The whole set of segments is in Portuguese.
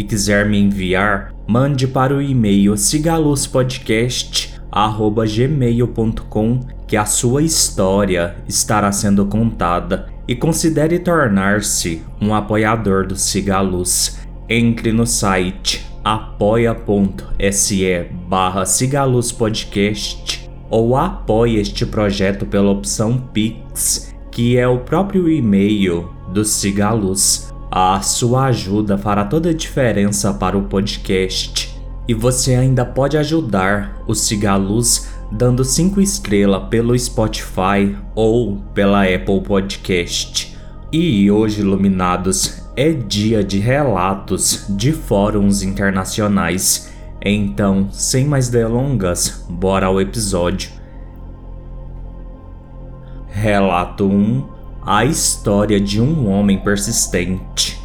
e quiser me enviar, mande para o e-mail cigaluzpodcast@gmail.com que a sua história estará sendo contada e considere tornar-se um apoiador do Cigaluz. Entre no site apoia.se barra Podcast ou apoie este projeto pela opção Pix, que é o próprio e-mail do Cigaluz. A sua ajuda fará toda a diferença para o podcast. E você ainda pode ajudar o Cigaluz dando 5 estrelas pelo Spotify ou pela Apple Podcast. E hoje, iluminados, é dia de relatos de fóruns internacionais. Então, sem mais delongas, bora ao episódio. Relato 1 a história de um homem persistente.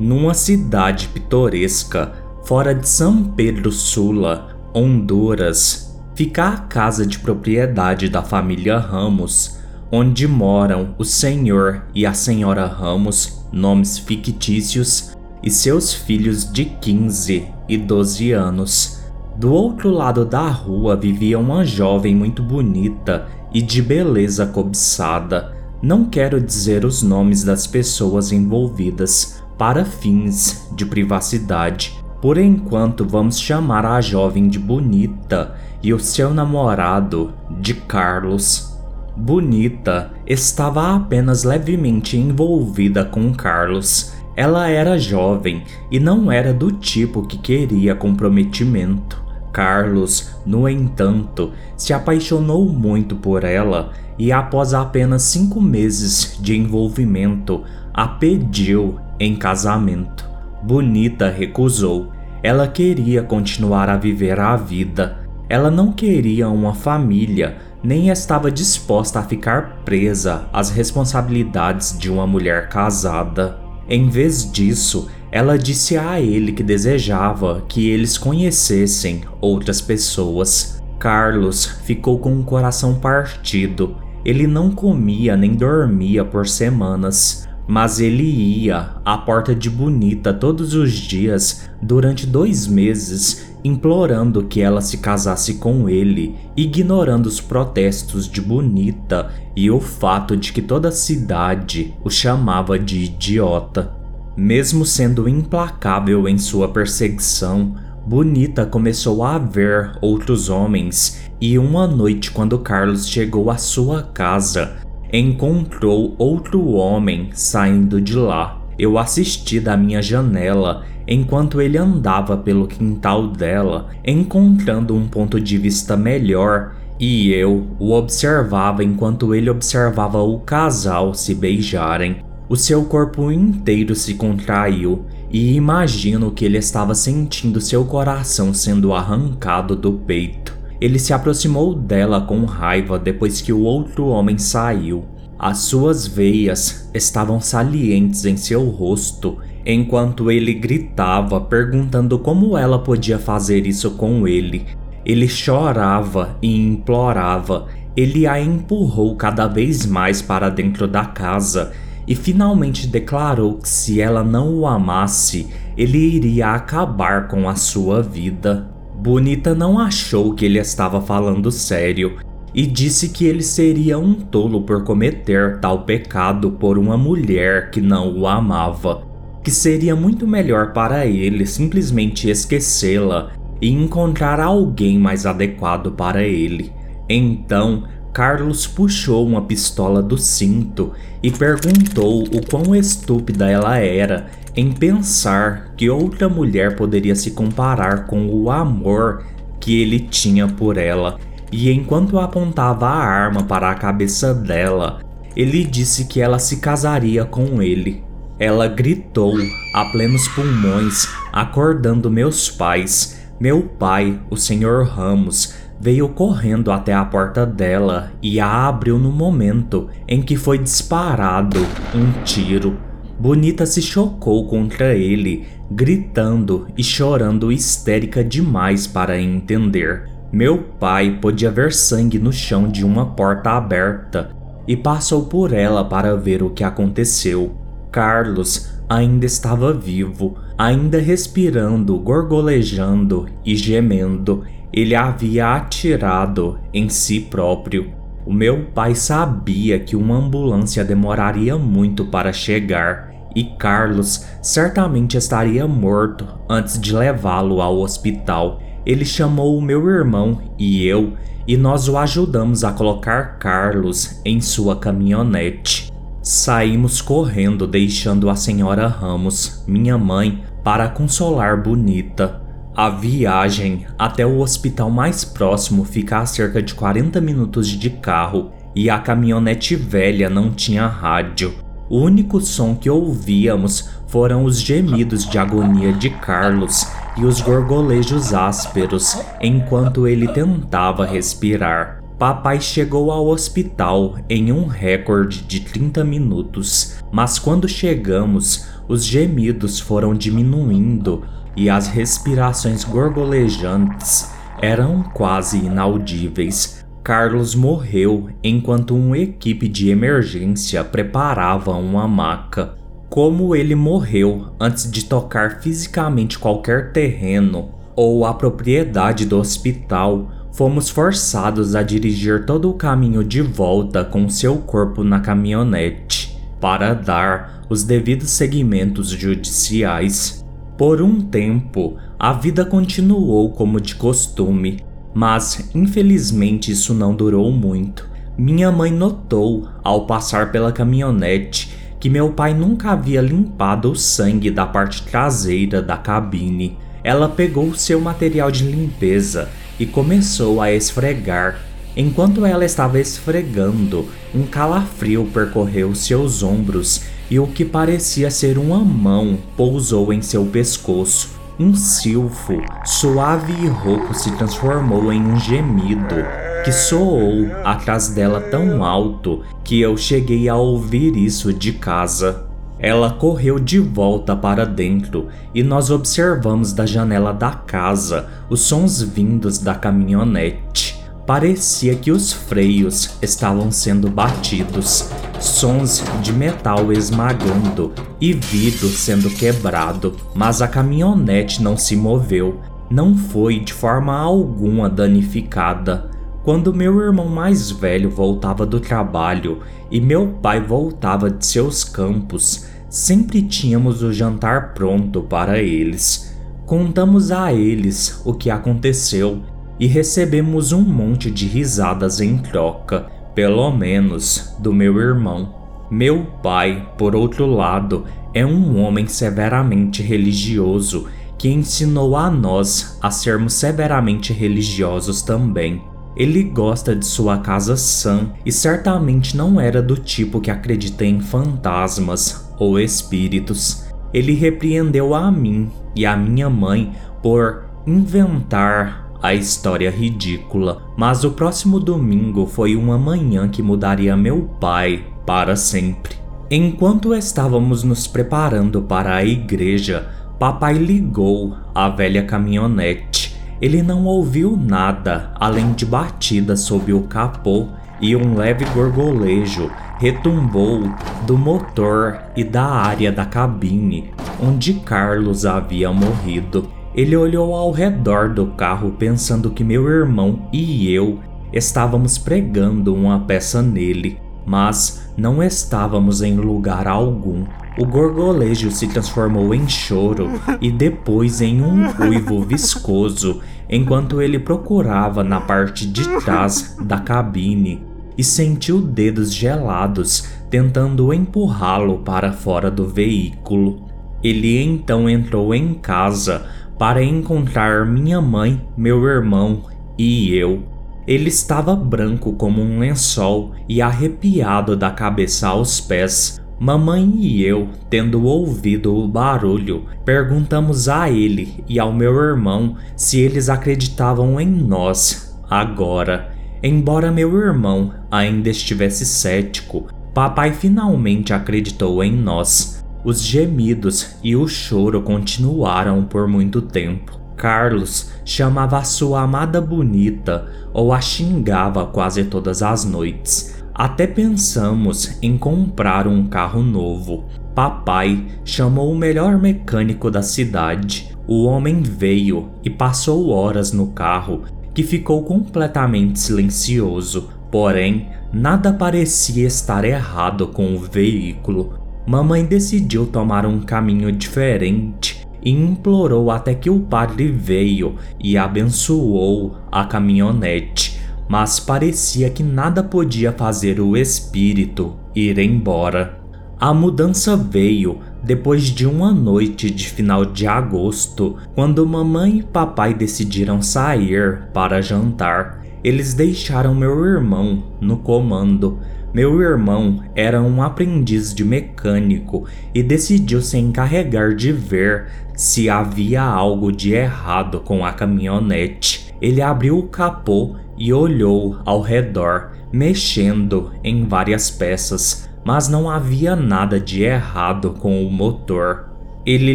Numa cidade pitoresca, fora de São Pedro Sula, Honduras, fica a casa de propriedade da família Ramos, onde moram o senhor e a senhora Ramos, nomes fictícios, e seus filhos de 15 e 12 anos. Do outro lado da rua vivia uma jovem muito bonita e de beleza cobiçada. Não quero dizer os nomes das pessoas envolvidas para fins de privacidade. Por enquanto, vamos chamar a jovem de Bonita e o seu namorado de Carlos. Bonita estava apenas levemente envolvida com Carlos. Ela era jovem e não era do tipo que queria comprometimento. Carlos, no entanto, se apaixonou muito por ela e, após apenas cinco meses de envolvimento, a pediu em casamento. Bonita recusou. Ela queria continuar a viver a vida. Ela não queria uma família, nem estava disposta a ficar presa às responsabilidades de uma mulher casada. Em vez disso, ela disse a ele que desejava que eles conhecessem outras pessoas. Carlos ficou com o coração partido. Ele não comia nem dormia por semanas, mas ele ia à porta de Bonita todos os dias durante dois meses, implorando que ela se casasse com ele, ignorando os protestos de Bonita e o fato de que toda a cidade o chamava de idiota. Mesmo sendo implacável em sua perseguição, Bonita começou a ver outros homens e uma noite, quando Carlos chegou à sua casa, encontrou outro homem saindo de lá. Eu assisti da minha janela enquanto ele andava pelo quintal dela, encontrando um ponto de vista melhor, e eu o observava enquanto ele observava o casal se beijarem. O seu corpo inteiro se contraiu e imagino que ele estava sentindo seu coração sendo arrancado do peito. Ele se aproximou dela com raiva depois que o outro homem saiu. As suas veias estavam salientes em seu rosto, enquanto ele gritava, perguntando como ela podia fazer isso com ele. Ele chorava e implorava. Ele a empurrou cada vez mais para dentro da casa e finalmente declarou que se ela não o amasse, ele iria acabar com a sua vida. Bonita não achou que ele estava falando sério e disse que ele seria um tolo por cometer tal pecado por uma mulher que não o amava, que seria muito melhor para ele simplesmente esquecê-la e encontrar alguém mais adequado para ele. Então, Carlos puxou uma pistola do cinto e perguntou o quão estúpida ela era em pensar que outra mulher poderia se comparar com o amor que ele tinha por ela. E enquanto apontava a arma para a cabeça dela, ele disse que ela se casaria com ele. Ela gritou a plenos pulmões, acordando meus pais, Meu pai, o Sr. Ramos, veio correndo até a porta dela e a abriu no momento em que foi disparado um tiro. Bonita se chocou contra ele, gritando e chorando histérica demais para entender. Meu pai podia ver sangue no chão de uma porta aberta e passou por ela para ver o que aconteceu. Carlos ainda estava vivo, ainda respirando, gorgolejando e gemendo. Ele havia atirado em si próprio. O meu pai sabia que uma ambulância demoraria muito para chegar e Carlos certamente estaria morto antes de levá-lo ao hospital. Ele chamou o meu irmão e eu e nós o ajudamos a colocar Carlos em sua caminhonete. Saímos correndo, deixando a senhora Ramos, minha mãe, para consolar Bonita. A viagem até o hospital mais próximo fica a cerca de 40 minutos de carro e a caminhonete velha não tinha rádio. O único som que ouvíamos foram os gemidos de agonia de Carlos e os gorgolejos ásperos enquanto ele tentava respirar. Papai chegou ao hospital em um recorde de 30 minutos, mas quando chegamos, os gemidos foram diminuindo e as respirações gorgolejantes eram quase inaudíveis. Carlos morreu enquanto uma equipe de emergência preparava uma maca. Como ele morreu antes de tocar fisicamente qualquer terreno ou a propriedade do hospital, fomos forçados a dirigir todo o caminho de volta com seu corpo na caminhonete para dar os devidos seguimentos judiciais. Por um tempo, a vida continuou como de costume, mas infelizmente isso não durou muito. Minha mãe notou, ao passar pela caminhonete, que meu pai nunca havia limpado o sangue da parte traseira da cabine. Ela pegou seu material de limpeza e começou a esfregar. Enquanto ela estava esfregando, um calafrio percorreu seus ombros e o que parecia ser uma mão pousou em seu pescoço. Um silfo suave e rouco se transformou em um gemido que soou atrás dela tão alto que eu cheguei a ouvir isso de casa. Ela correu de volta para dentro e nós observamos da janela da casa os sons vindos da caminhonete. Parecia que os freios estavam sendo batidos, sons de metal esmagando e vidro sendo quebrado, mas a caminhonete não se moveu, não foi de forma alguma danificada. Quando meu irmão mais velho voltava do trabalho e meu pai voltava de seus campos, sempre tínhamos o jantar pronto para eles. Contamos a eles o que aconteceu e recebemos um monte de risadas em troca, pelo menos do meu irmão. Meu pai, por outro lado, é um homem severamente religioso que ensinou a nós a sermos severamente religiosos também. Ele gosta de sua casa sã e certamente não era do tipo que acredita em fantasmas ou espíritos. Ele repreendeu a mim e a minha mãe por inventar a história ridícula, mas o próximo domingo foi uma manhã que mudaria meu pai para sempre. Enquanto estávamos nos preparando para a igreja, papai ligou a velha caminhonete. Ele não ouviu nada além de batidas sob o capô e um leve gorgolejo retumbou do motor e da área da cabine onde Carlos havia morrido. Ele olhou ao redor do carro pensando que meu irmão e eu estávamos pregando uma peça nele, mas não estávamos em lugar algum. O gorgolejo se transformou em choro e depois em um ruivo viscoso enquanto ele procurava na parte de trás da cabine e sentiu dedos gelados tentando empurrá-lo para fora do veículo. Ele então entrou em casa para encontrar minha mãe, meu irmão e eu. Ele estava branco como um lençol e arrepiado da cabeça aos pés, Mamãe e eu, tendo ouvido o barulho, perguntamos a ele e ao meu irmão se eles acreditavam em nós agora. Embora meu irmão ainda estivesse cético, papai finalmente acreditou em nós. Os gemidos e o choro continuaram por muito tempo. Carlos chamava a sua amada bonita ou a xingava quase todas as noites. Até pensamos em comprar um carro novo. Papai chamou o melhor mecânico da cidade. O homem veio e passou horas no carro, que ficou completamente silencioso. Porém, nada parecia estar errado com o veículo. Mamãe decidiu tomar um caminho diferente e implorou até que o padre veio e abençoou a caminhonete mas parecia que nada podia fazer o espírito ir embora. A mudança veio depois de uma noite de final de agosto, quando mamãe e papai decidiram sair para jantar. Eles deixaram meu irmão no comando. Meu irmão era um aprendiz de mecânico e decidiu se encarregar de ver se havia algo de errado com a caminhonete. Ele abriu o capô e olhou ao redor, mexendo em várias peças, mas não havia nada de errado com o motor. Ele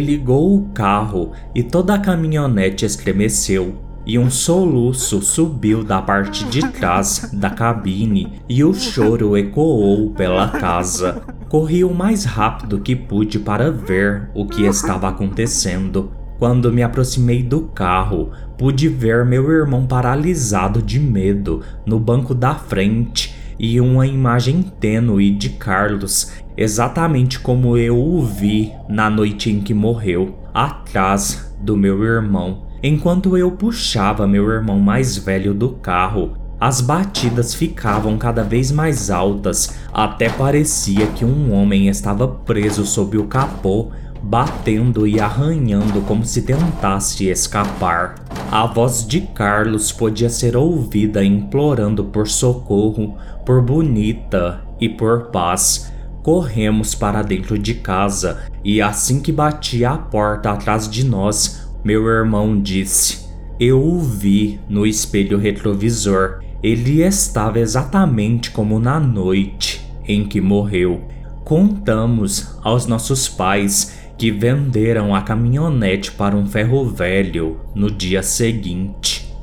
ligou o carro e toda a caminhonete estremeceu, e um soluço subiu da parte de trás da cabine e o choro ecoou pela casa. Corri o mais rápido que pude para ver o que estava acontecendo. Quando me aproximei do carro, pude ver meu irmão paralisado de medo no banco da frente e uma imagem tênue de Carlos, exatamente como eu o vi na noite em que morreu, atrás do meu irmão. Enquanto eu puxava meu irmão mais velho do carro, as batidas ficavam cada vez mais altas, até parecia que um homem estava preso sob o capô batendo e arranhando como se tentasse escapar. A voz de Carlos podia ser ouvida implorando por socorro, por Bonita e por paz. Corremos para dentro de casa e assim que batia a porta atrás de nós, meu irmão disse: Eu o vi no espelho retrovisor. Ele estava exatamente como na noite em que morreu. Contamos aos nossos pais que venderam a caminhonete para um ferro velho no dia seguinte.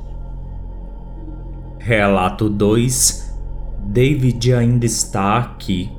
Relato 2 David ainda está aqui.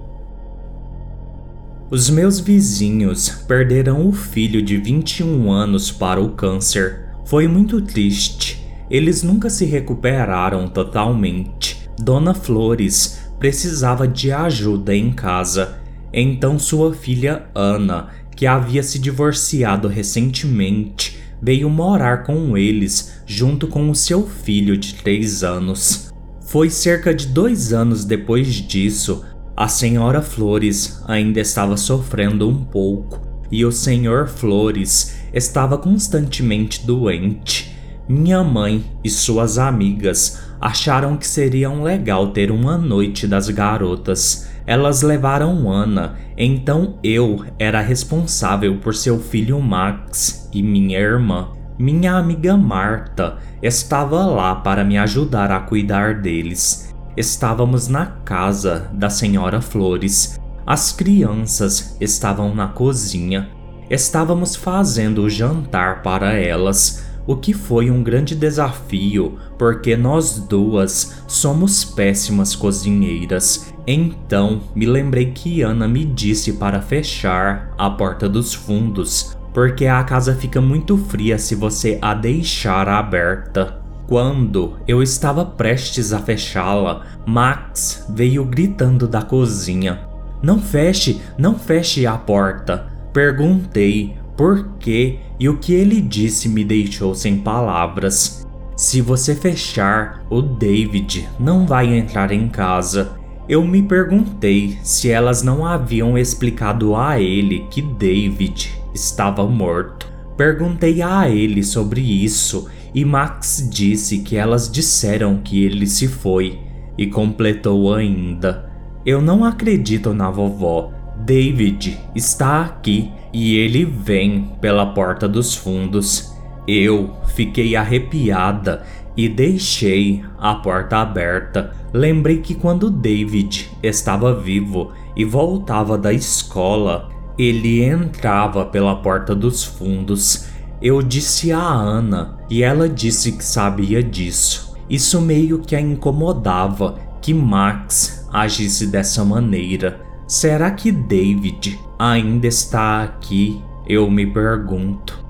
Os meus vizinhos perderam o filho de 21 anos para o câncer. Foi muito triste. Eles nunca se recuperaram totalmente. Dona Flores precisava de ajuda em casa. Então sua filha Ana que havia se divorciado recentemente, veio morar com eles junto com o seu filho de três anos. Foi cerca de dois anos depois disso, a senhora Flores ainda estava sofrendo um pouco e o senhor Flores estava constantemente doente. Minha mãe e suas amigas acharam que seria legal ter uma noite das garotas elas levaram Ana, então eu era responsável por seu filho Max e minha irmã. Minha amiga Marta estava lá para me ajudar a cuidar deles. Estávamos na casa da senhora Flores. As crianças estavam na cozinha. Estávamos fazendo o jantar para elas o que foi um grande desafio, porque nós duas somos péssimas cozinheiras. Então me lembrei que Ana me disse para fechar a porta dos fundos, porque a casa fica muito fria se você a deixar aberta. Quando eu estava prestes a fechá-la, Max veio gritando da cozinha: Não feche, não feche a porta. Perguntei por quê e o que ele disse me deixou sem palavras. Se você fechar, o David não vai entrar em casa. Eu me perguntei se elas não haviam explicado a ele que David estava morto. Perguntei a ele sobre isso e Max disse que elas disseram que ele se foi e completou ainda: Eu não acredito na vovó. David está aqui e ele vem pela porta dos fundos. Eu fiquei arrepiada e deixei a porta aberta. Lembrei que quando David estava vivo e voltava da escola, ele entrava pela porta dos fundos. Eu disse a Ana e ela disse que sabia disso. Isso meio que a incomodava que Max agisse dessa maneira. Será que David ainda está aqui? Eu me pergunto.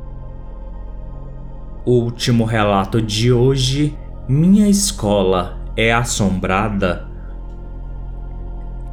Último relato de hoje: Minha escola é assombrada?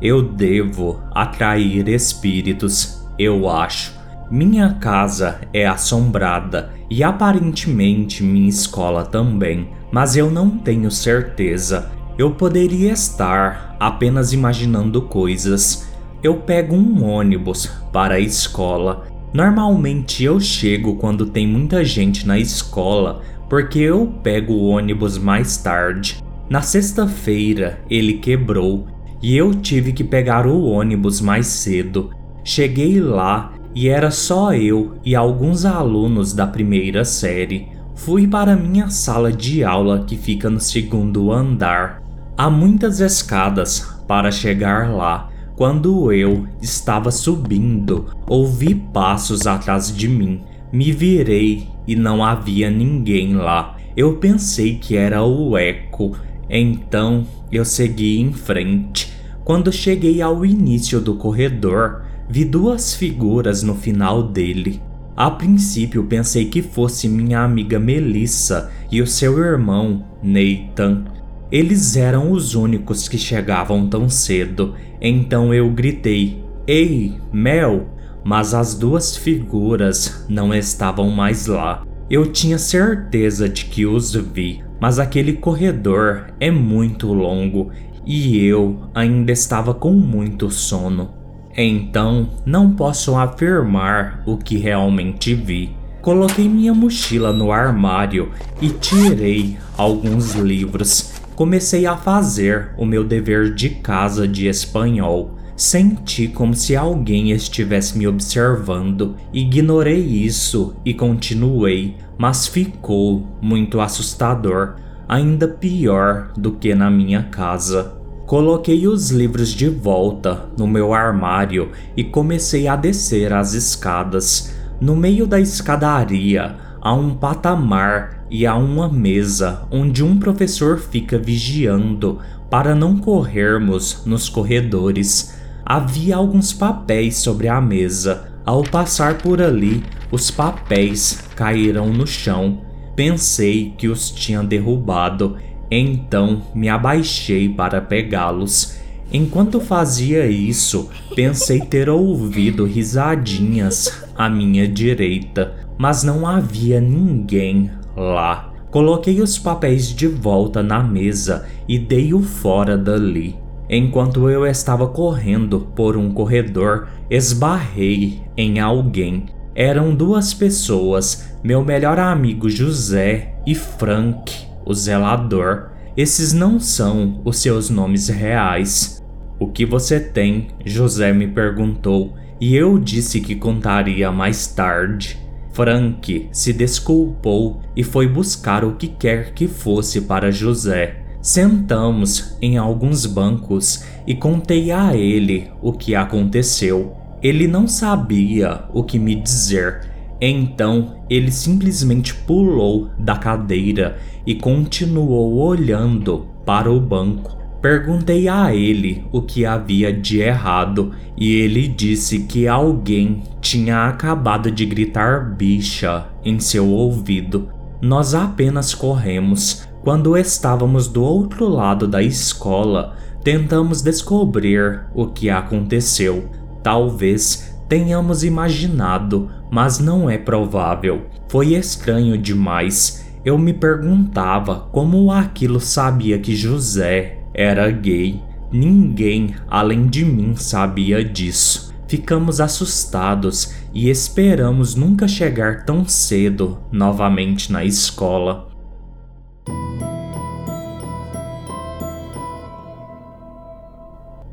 Eu devo atrair espíritos, eu acho. Minha casa é assombrada e aparentemente minha escola também, mas eu não tenho certeza. Eu poderia estar apenas imaginando coisas. Eu pego um ônibus para a escola Normalmente eu chego quando tem muita gente na escola, porque eu pego o ônibus mais tarde. Na sexta-feira ele quebrou e eu tive que pegar o ônibus mais cedo. Cheguei lá e era só eu e alguns alunos da primeira série. Fui para minha sala de aula que fica no segundo andar. Há muitas escadas para chegar lá quando eu estava subindo, ouvi passos atrás de mim. Me virei e não havia ninguém lá. Eu pensei que era o eco, então eu segui em frente. Quando cheguei ao início do corredor, vi duas figuras no final dele. A princípio pensei que fosse minha amiga Melissa e o seu irmão, Nathan. Eles eram os únicos que chegavam tão cedo, então eu gritei: Ei, Mel! Mas as duas figuras não estavam mais lá. Eu tinha certeza de que os vi, mas aquele corredor é muito longo e eu ainda estava com muito sono. Então não posso afirmar o que realmente vi. Coloquei minha mochila no armário e tirei alguns livros comecei a fazer o meu dever de casa de espanhol. Senti como se alguém estivesse me observando. Ignorei isso e continuei, mas ficou muito assustador, ainda pior do que na minha casa. Coloquei os livros de volta no meu armário e comecei a descer as escadas. No meio da escadaria há um patamar e há uma mesa onde um professor fica vigiando para não corrermos nos corredores. Havia alguns papéis sobre a mesa. Ao passar por ali, os papéis caíram no chão. Pensei que os tinha derrubado, então me abaixei para pegá-los. Enquanto fazia isso, pensei ter ouvido risadinhas à minha direita, mas não havia ninguém lá. Coloquei os papéis de volta na mesa e dei-o fora dali. Enquanto eu estava correndo por um corredor, esbarrei em alguém. Eram duas pessoas, meu melhor amigo José e Frank, o zelador. Esses não são os seus nomes reais. O que você tem? José me perguntou, e eu disse que contaria mais tarde. Frank se desculpou e foi buscar o que quer que fosse para José. Sentamos em alguns bancos e contei a ele o que aconteceu. Ele não sabia o que me dizer, então ele simplesmente pulou da cadeira e continuou olhando para o banco. Perguntei a ele o que havia de errado e ele disse que alguém tinha acabado de gritar bicha em seu ouvido. Nós apenas corremos. Quando estávamos do outro lado da escola, tentamos descobrir o que aconteceu. Talvez tenhamos imaginado, mas não é provável. Foi estranho demais. Eu me perguntava como aquilo sabia que José era gay. Ninguém além de mim sabia disso. Ficamos assustados e esperamos nunca chegar tão cedo novamente na escola.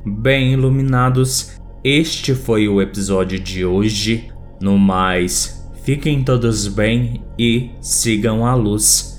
Bem, iluminados, este foi o episódio de hoje. No mais, fiquem todos bem e sigam a luz.